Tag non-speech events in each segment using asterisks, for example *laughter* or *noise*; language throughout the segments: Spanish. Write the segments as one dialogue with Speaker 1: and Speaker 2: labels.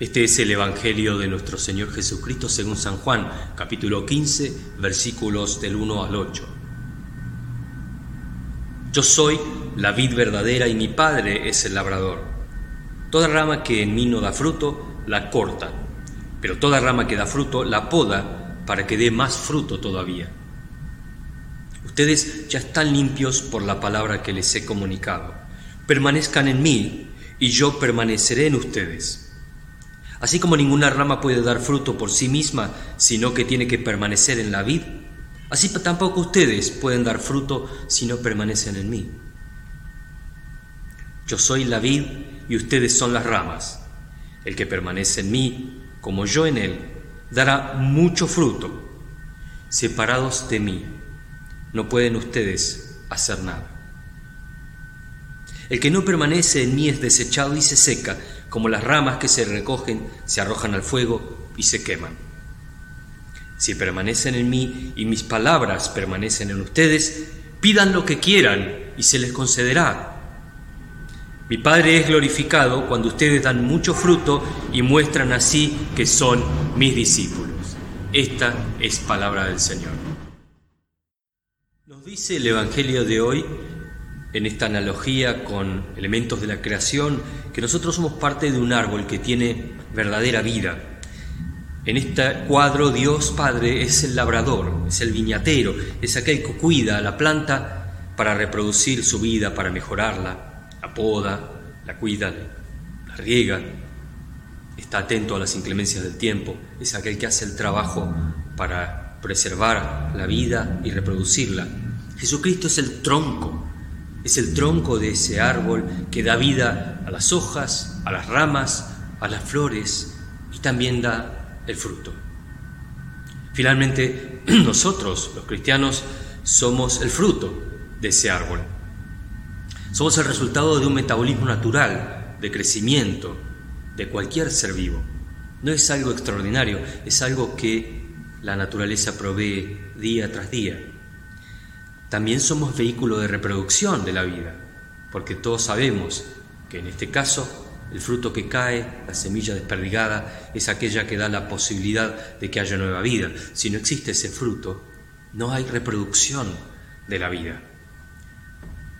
Speaker 1: Este es el Evangelio de nuestro Señor Jesucristo según San Juan, capítulo 15, versículos del 1 al 8. Yo soy la vid verdadera y mi Padre es el labrador. Toda rama que en mí no da fruto, la corta, pero toda rama que da fruto, la poda para que dé más fruto todavía. Ustedes ya están limpios por la palabra que les he comunicado. Permanezcan en mí y yo permaneceré en ustedes. Así como ninguna rama puede dar fruto por sí misma, sino que tiene que permanecer en la vid, así tampoco ustedes pueden dar fruto si no permanecen en mí. Yo soy la vid y ustedes son las ramas. El que permanece en mí, como yo en él, dará mucho fruto. Separados de mí, no pueden ustedes hacer nada. El que no permanece en mí es desechado y se seca, como las ramas que se recogen, se arrojan al fuego y se queman. Si permanecen en mí y mis palabras permanecen en ustedes, pidan lo que quieran y se les concederá. Mi Padre es glorificado cuando ustedes dan mucho fruto y muestran así que son mis discípulos. Esta es palabra del Señor. Nos dice el Evangelio de hoy en esta analogía con elementos de la creación, que nosotros somos parte de un árbol que tiene verdadera vida. En este cuadro Dios Padre es el labrador, es el viñatero, es aquel que cuida a la planta para reproducir su vida, para mejorarla, la poda, la cuida, la riega, está atento a las inclemencias del tiempo, es aquel que hace el trabajo para preservar la vida y reproducirla. Jesucristo es el tronco, es el tronco de ese árbol que da vida a las hojas, a las ramas, a las flores y también da el fruto. Finalmente, *clears throat* nosotros, los cristianos, somos el fruto de ese árbol. Somos el resultado de un metabolismo natural, de crecimiento, de cualquier ser vivo. No es algo extraordinario, es algo que la naturaleza provee día tras día. También somos vehículo de reproducción de la vida, porque todos sabemos que en este caso el fruto que cae, la semilla desperdigada, es aquella que da la posibilidad de que haya nueva vida. Si no existe ese fruto, no hay reproducción de la vida.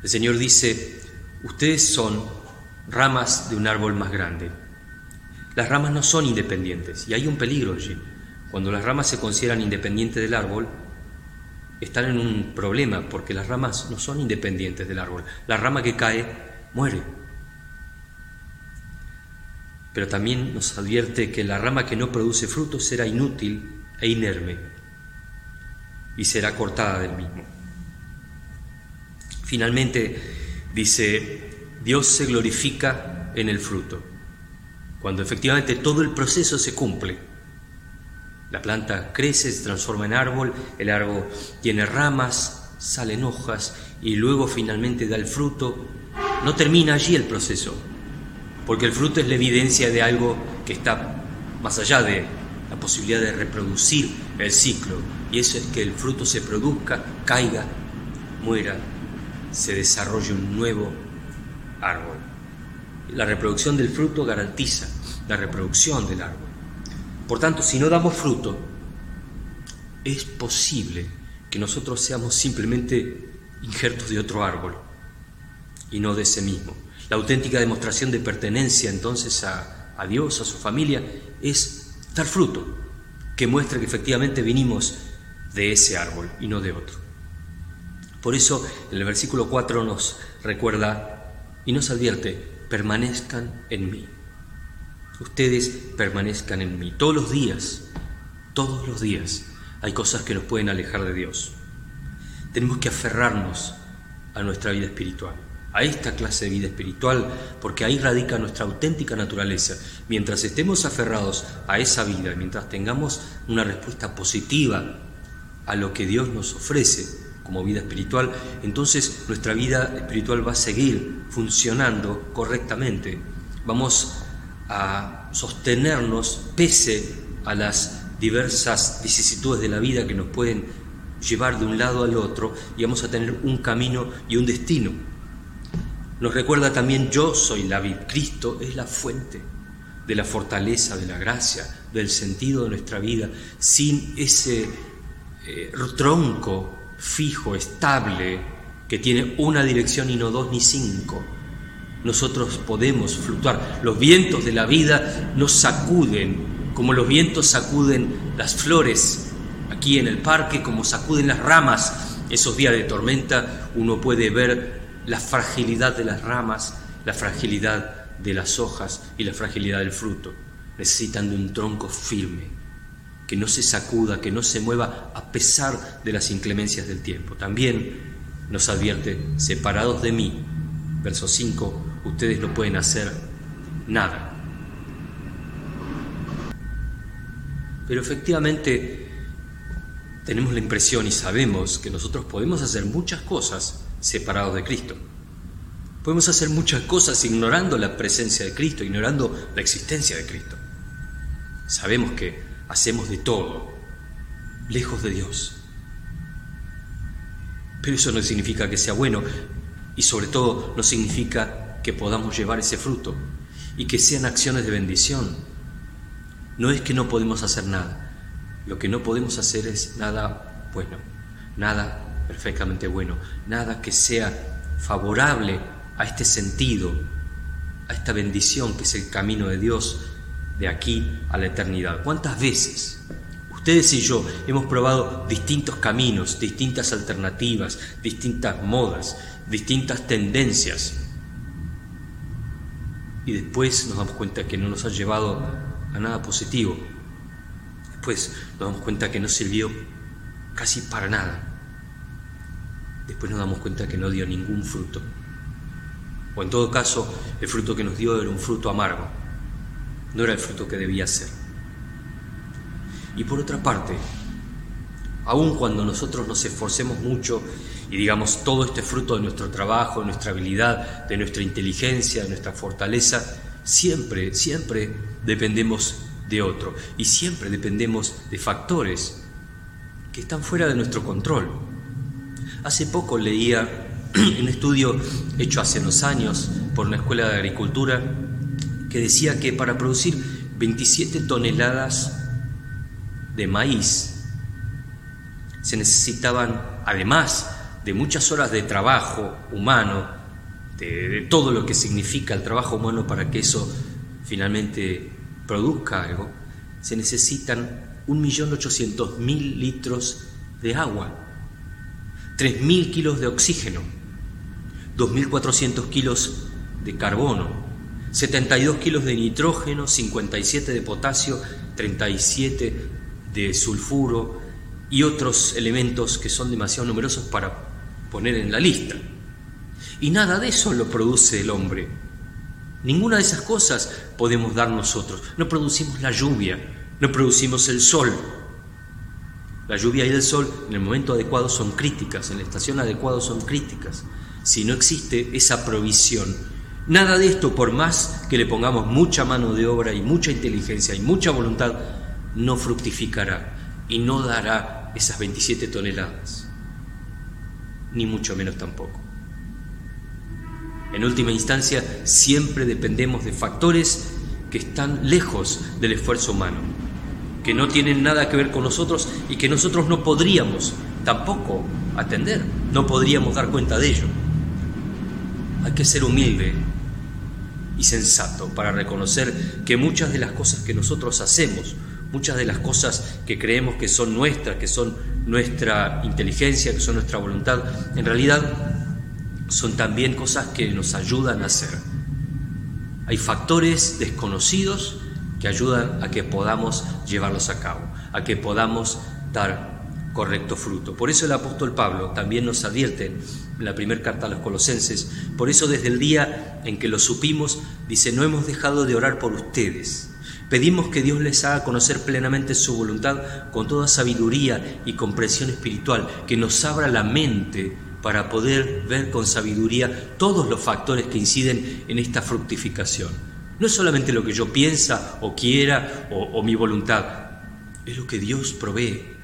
Speaker 1: El Señor dice, ustedes son ramas de un árbol más grande. Las ramas no son independientes y hay un peligro allí. Cuando las ramas se consideran independientes del árbol, están en un problema porque las ramas no son independientes del árbol. La rama que cae muere. Pero también nos advierte que la rama que no produce fruto será inútil e inerme y será cortada del mismo. Finalmente dice, Dios se glorifica en el fruto, cuando efectivamente todo el proceso se cumple la planta crece, se transforma en árbol, el árbol tiene ramas, salen hojas y luego finalmente da el fruto. No termina allí el proceso, porque el fruto es la evidencia de algo que está más allá de la posibilidad de reproducir el ciclo, y eso es que el fruto se produzca, caiga, muera, se desarrolle un nuevo árbol. La reproducción del fruto garantiza la reproducción del árbol. Por tanto, si no damos fruto, es posible que nosotros seamos simplemente injertos de otro árbol y no de ese mismo. La auténtica demostración de pertenencia entonces a, Dios, a su familia, es dar fruto, que muestre que efectivamente vinimos de ese árbol y no de otro. Por eso en el versículo 4 nos recuerda y nos advierte, permanezcan en mí ustedes permanezcan en mí. Todos los días, todos los días hay cosas que nos pueden alejar de Dios. Tenemos que aferrarnos a nuestra vida espiritual, a esta clase de vida espiritual, porque ahí radica nuestra auténtica naturaleza. Mientras estemos aferrados a esa vida, mientras tengamos una respuesta positiva a lo que Dios nos ofrece como vida espiritual, entonces nuestra vida espiritual va a seguir funcionando correctamente. Vamos a sostenernos pese a las diversas vicisitudes de la vida que nos pueden llevar de un lado al otro y vamos a tener un camino y un destino. Nos recuerda también yo soy la vid, Cristo es la fuente. de la fortaleza, de la gracia, del sentido de nuestra vida, sin ese eh, tronco fijo, estable, que tiene una dirección y no dos ni cinco. Nosotros podemos fluctuar. Los vientos de la vida nos sacuden, como los vientos sacuden las flores aquí en el parque, como sacuden las ramas. Esos días de tormenta uno puede ver la fragilidad de las ramas, la fragilidad de las hojas y la fragilidad del fruto. Necesitan de un tronco firme, que no se sacuda, que no se mueva a pesar de las inclemencias del tiempo. También nos advierte, separados de mí, verso 5, ustedes no pueden hacer nada. Pero efectivamente tenemos la impresión y sabemos que nosotros podemos hacer muchas cosas separados de Cristo. Podemos hacer muchas cosas ignorando la presencia de Cristo, ignorando la existencia de Cristo. Sabemos que hacemos de todo lejos de Dios. Pero eso no significa que sea bueno y sobre todo no significa que podamos llevar ese fruto y que sean acciones de bendición. No es que no podemos hacer nada. Lo que no podemos hacer es nada bueno, nada perfectamente bueno, nada que sea favorable a este sentido, a esta bendición que es el camino de Dios de aquí a la eternidad. ¿Cuántas veces ustedes y yo hemos probado distintos caminos, distintas alternativas, distintas modas, distintas tendencias? Y después nos damos cuenta que no nos ha llevado a nada positivo. Después nos damos cuenta que no sirvió casi para nada. Después nos damos cuenta que no dio ningún fruto o en todo caso el fruto que nos dio era un fruto amargo, no era el fruto que debía ser. Y por otra parte, aun cuando nosotros nos esforcemos mucho y digamos todo este fruto de nuestro trabajo, de nuestra habilidad, de nuestra inteligencia, de nuestra fortaleza, siempre, siempre dependemos de otro y siempre dependemos de factores que están fuera de nuestro control. Hace poco leía *clears throat* un estudio hecho hace unos años por una escuela de agricultura que decía que para producir 27 toneladas de maíz se necesitaban, además de muchas horas de trabajo humano, de, todo lo que significa el trabajo humano para que eso finalmente produzca algo, se necesitan 1.800.000 litros de agua, 3.000 kilos de oxígeno, 2.400 kilos de carbono, 72 kilos de nitrógeno, 57 de potasio, 37 de sulfuro y otros elementos que son demasiado numerosos para poner en la lista. Y nada de eso lo produce el hombre. Ninguna de esas cosas podemos dar nosotros. No producimos la lluvia, no producimos el sol. La lluvia y el sol en el momento adecuado son críticas, en la estación adecuada son críticas si no existe esa provisión. Nada de esto, por más que le pongamos mucha mano de obra y mucha inteligencia y mucha voluntad, no fructificará y no dará esas 27 toneladas, ni mucho menos tampoco. En última instancia, siempre dependemos de factores que están lejos del esfuerzo humano, que no tienen nada que ver con nosotros y que nosotros no podríamos tampoco atender, no podríamos dar cuenta de ello. Hay que ser humilde y sensato para reconocer que muchas de las cosas que nosotros hacemos, muchas de las cosas que creemos que son nuestras, que son nuestra inteligencia, que son nuestra voluntad, en realidad son también cosas que nos ayudan a hacer. Hay factores desconocidos que ayudan a que podamos llevarlos a cabo, a que podamos dar correcto fruto. Por eso el apóstol Pablo también nos advierte en la primera carta a los colosenses, por eso desde el día en que lo supimos, dice, no hemos dejado de orar por ustedes. Pedimos que Dios les haga conocer plenamente su voluntad con toda sabiduría y comprensión espiritual, que nos abra la mente para poder ver con sabiduría todos los factores que inciden en esta fructificación. No es solamente lo que yo piensa o quiera o, o mi voluntad, es lo que Dios provee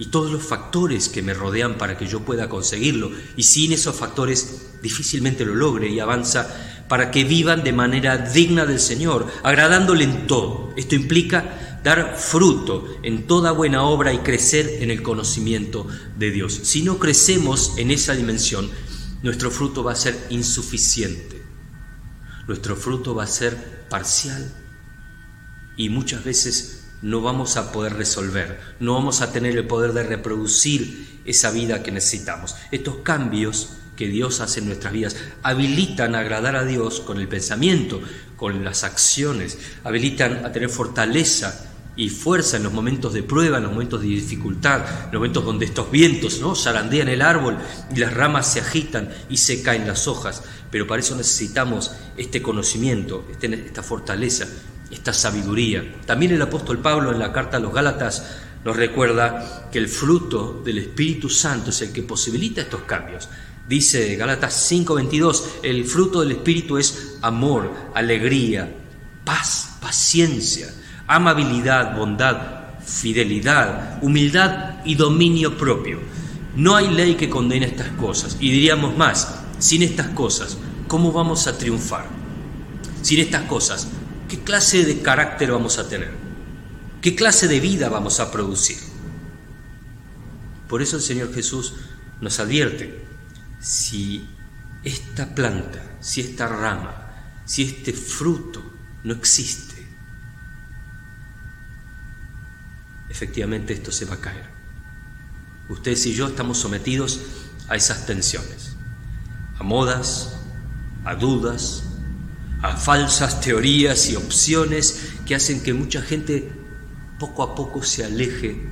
Speaker 1: y todos los factores que me rodean para que yo pueda conseguirlo. Y sin esos factores difícilmente lo logre y avanza para que vivan de manera digna del Señor, agradándole en todo. Esto implica dar fruto en toda buena obra y crecer en el conocimiento de Dios. Si no crecemos en esa dimensión, nuestro fruto va a ser insuficiente, nuestro fruto va a ser parcial y muchas veces no vamos a poder resolver, no vamos a tener el poder de reproducir esa vida que necesitamos. Estos cambios que Dios hace en nuestras vidas habilitan a agradar a Dios con el pensamiento, con las acciones, habilitan a tener fortaleza y fuerza en los momentos de prueba, en los momentos de dificultad, en los momentos donde estos vientos ¿no? zarandean el árbol y las ramas se agitan y se caen las hojas. Pero para eso necesitamos este conocimiento, este, esta fortaleza, esta sabiduría. También el apóstol Pablo en la carta a los Gálatas nos recuerda que el fruto del Espíritu Santo es el que posibilita estos cambios. Dice Gálatas 5:22, el fruto del Espíritu es amor, alegría, paz, paciencia, amabilidad, bondad, fidelidad, humildad y dominio propio. No hay ley que condene estas cosas. Y diríamos más, sin estas cosas, ¿cómo vamos a triunfar? Sin estas cosas, ¿qué clase de carácter vamos a tener? ¿Qué clase de vida vamos a producir? Por eso el Señor Jesús nos advierte, si esta planta, si esta rama, si este fruto no existe, efectivamente esto se va a caer. Ustedes y yo estamos sometidos a esas tensiones, a modas, a dudas, a falsas teorías y opciones que hacen que mucha gente poco a poco se aleje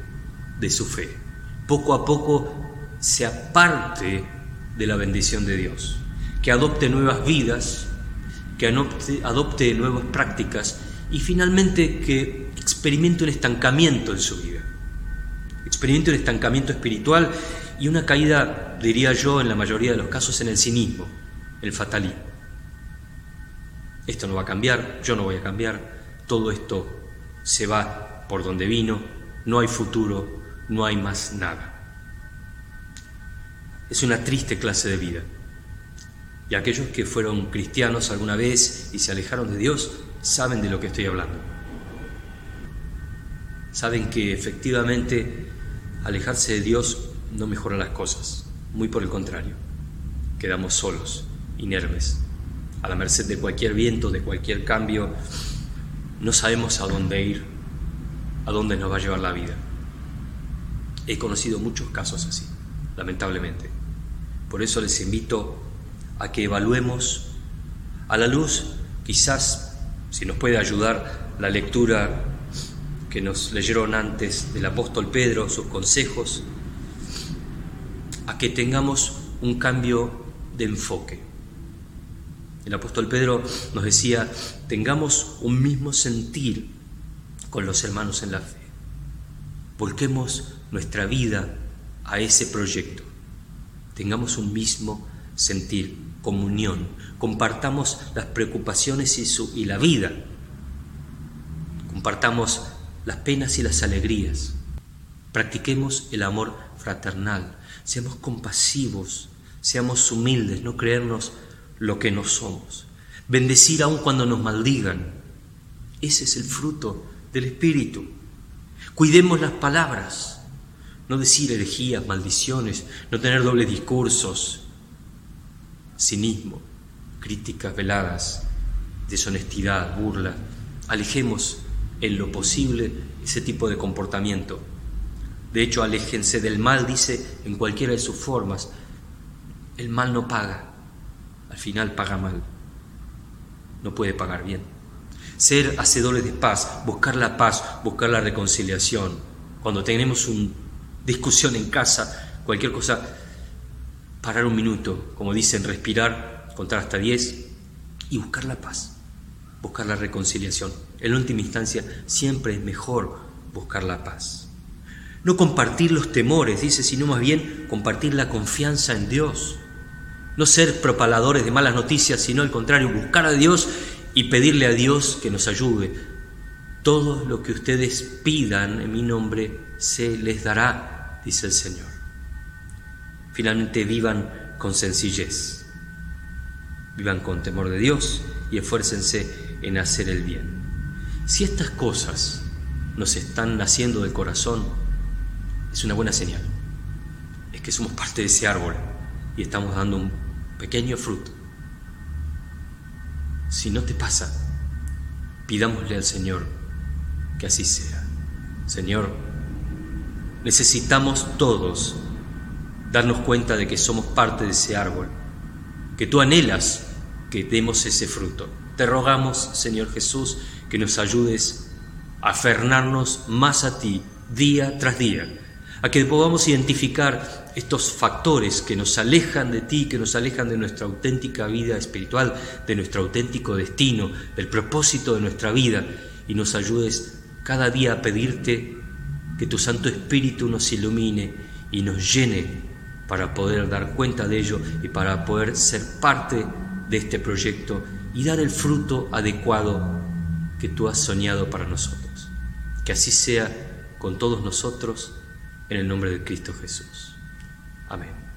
Speaker 1: de su fe, poco a poco se aparte de la bendición de Dios, que adopte nuevas vidas, que adopte, nuevas prácticas y finalmente que experimente un estancamiento en su vida, experimente un estancamiento espiritual y una caída, diría yo, en la mayoría de los casos en el cinismo, el fatalismo. Esto no va a cambiar, yo no voy a cambiar, todo esto se va por donde vino, no hay futuro, no hay más nada. Es una triste clase de vida. Y aquellos que fueron cristianos alguna vez y se alejaron de Dios saben de lo que estoy hablando. Saben que efectivamente alejarse de Dios no mejora las cosas, muy por el contrario. Quedamos solos, inermes, a la merced de cualquier viento, de cualquier cambio. No sabemos a dónde ir, a dónde nos va a llevar la vida. He conocido muchos casos así, lamentablemente. Por eso les invito a que evaluemos a la luz, quizás, si nos puede ayudar la lectura que nos leyeron antes del apóstol Pedro, sus consejos, a que tengamos un cambio de enfoque. El apóstol Pedro nos decía, tengamos un mismo sentir con los hermanos en la fe. Volquemos nuestra vida a ese proyecto tengamos un mismo sentir, comunión, compartamos las preocupaciones y, la vida, compartamos las penas y las alegrías, practiquemos el amor fraternal, seamos compasivos, seamos humildes, no creernos lo que no somos, bendecir aun cuando nos maldigan. Ese es el fruto del Espíritu. Cuidemos las palabras no decir herejías, maldiciones, no tener dobles discursos, cinismo, críticas veladas, deshonestidad, burla. Alejemos en lo posible ese tipo de comportamiento. De hecho, aléjense del mal, dice, en cualquiera de sus formas. El mal no paga, al final paga mal. No puede pagar bien. Ser hacedores de paz, buscar la paz, buscar la reconciliación. Cuando tenemos un discusión en casa, cualquier cosa, parar un minuto, como dicen, respirar, contar hasta 10 y buscar la paz, buscar la reconciliación. En última instancia, siempre es mejor buscar la paz. No compartir los temores, dice, sino más bien compartir la confianza en Dios. No ser propaladores de malas noticias, sino al contrario, buscar a Dios y pedirle a Dios que nos ayude. Todo lo que ustedes pidan en mi nombre se les dará dice el Señor. Finalmente vivan con sencillez. vivan con temor de Dios y esfuércense en hacer el bien. Si estas cosas nos están naciendo del corazón, es una buena señal. Es que somos parte de ese árbol y estamos dando un pequeño fruto. Si no te pasa, pidámosle al Señor que así sea. Señor, necesitamos todos darnos cuenta de que somos parte de ese árbol, que tú anhelas que demos ese fruto. Te rogamos, Señor Jesús, que nos ayudes a aferrarnos más a ti día tras día, a que podamos identificar estos factores que nos alejan de ti, que nos alejan de nuestra auténtica vida espiritual, de nuestro auténtico destino, del propósito de nuestra vida, y nos ayudes cada día a pedirte que tu Santo Espíritu nos ilumine y nos llene para poder dar cuenta de ello y para poder ser parte de este proyecto y dar el fruto adecuado que tú has soñado para nosotros. Que así sea con todos nosotros, en el nombre de Cristo Jesús. Amén.